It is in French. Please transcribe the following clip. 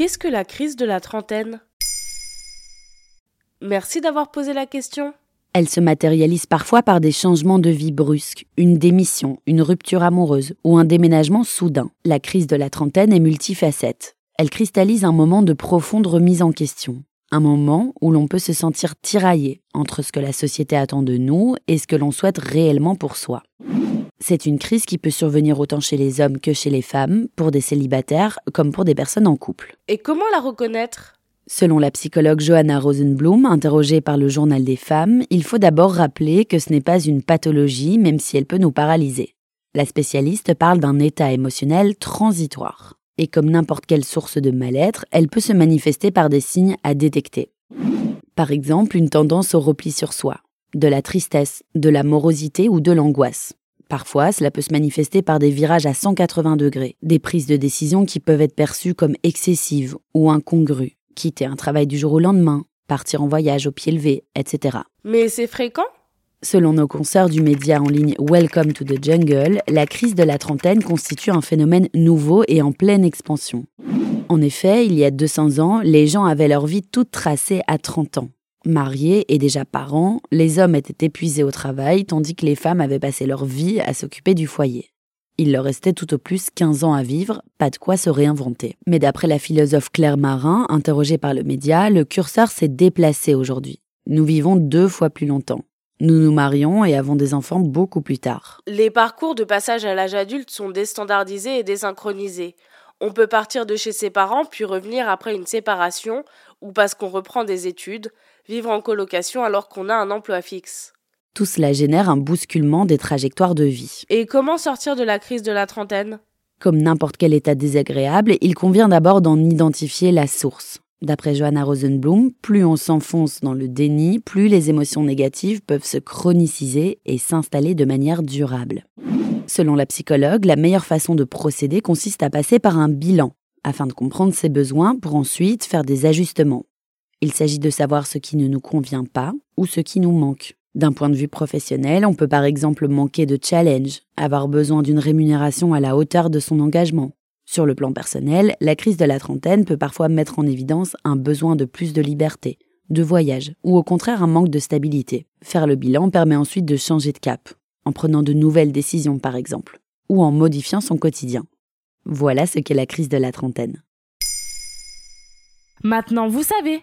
Qu'est-ce que la crise de la trentaine? Merci d'avoir posé la question. Elle se matérialise parfois par des changements de vie brusques, une démission, une rupture amoureuse ou un déménagement soudain. La crise de la trentaine est multifacette. Elle cristallise un moment de profonde remise en question. Un moment où l'on peut se sentir tiraillé entre ce que la société attend de nous et ce que l'on souhaite réellement pour soi. C'est une crise qui peut survenir autant chez les hommes que chez les femmes, pour des célibataires comme pour des personnes en couple. Et comment la reconnaître? Selon la psychologue Johanna Rosenblum, interrogée par le journal des femmes, il faut d'abord rappeler que ce n'est pas une pathologie, même si elle peut nous paralyser. La spécialiste parle d'un état émotionnel transitoire. Et comme n'importe quelle source de mal-être, elle peut se manifester par des signes à détecter. Par exemple, une tendance au repli sur soi, de la tristesse, de la morosité ou de l'angoisse. Parfois, cela peut se manifester par des virages à 180 degrés, des prises de décision qui peuvent être perçues comme excessives ou incongrues, quitter un travail du jour au lendemain, partir en voyage au pied levé, etc. Mais c'est fréquent? Selon nos concerts du média en ligne Welcome to the Jungle, la crise de la trentaine constitue un phénomène nouveau et en pleine expansion. En effet, il y a 200 ans, les gens avaient leur vie toute tracée à 30 ans. Mariés et déjà parents, les hommes étaient épuisés au travail tandis que les femmes avaient passé leur vie à s'occuper du foyer. Il leur restait tout au plus 15 ans à vivre, pas de quoi se réinventer. Mais d'après la philosophe Claire Marin, interrogée par le média, le curseur s'est déplacé aujourd'hui. Nous vivons deux fois plus longtemps. Nous nous marions et avons des enfants beaucoup plus tard. Les parcours de passage à l'âge adulte sont déstandardisés et désynchronisés. On peut partir de chez ses parents puis revenir après une séparation ou parce qu'on reprend des études, vivre en colocation alors qu'on a un emploi fixe. Tout cela génère un bousculement des trajectoires de vie. Et comment sortir de la crise de la trentaine? Comme n'importe quel état désagréable, il convient d'abord d'en identifier la source. D'après Johanna Rosenblum, plus on s'enfonce dans le déni, plus les émotions négatives peuvent se chroniciser et s'installer de manière durable. Selon la psychologue, la meilleure façon de procéder consiste à passer par un bilan, afin de comprendre ses besoins pour ensuite faire des ajustements. Il s'agit de savoir ce qui ne nous convient pas ou ce qui nous manque. D'un point de vue professionnel, on peut par exemple manquer de challenge, avoir besoin d'une rémunération à la hauteur de son engagement. Sur le plan personnel, la crise de la trentaine peut parfois mettre en évidence un besoin de plus de liberté, de voyage, ou au contraire un manque de stabilité. Faire le bilan permet ensuite de changer de cap, en prenant de nouvelles décisions par exemple, ou en modifiant son quotidien. Voilà ce qu'est la crise de la trentaine. Maintenant vous savez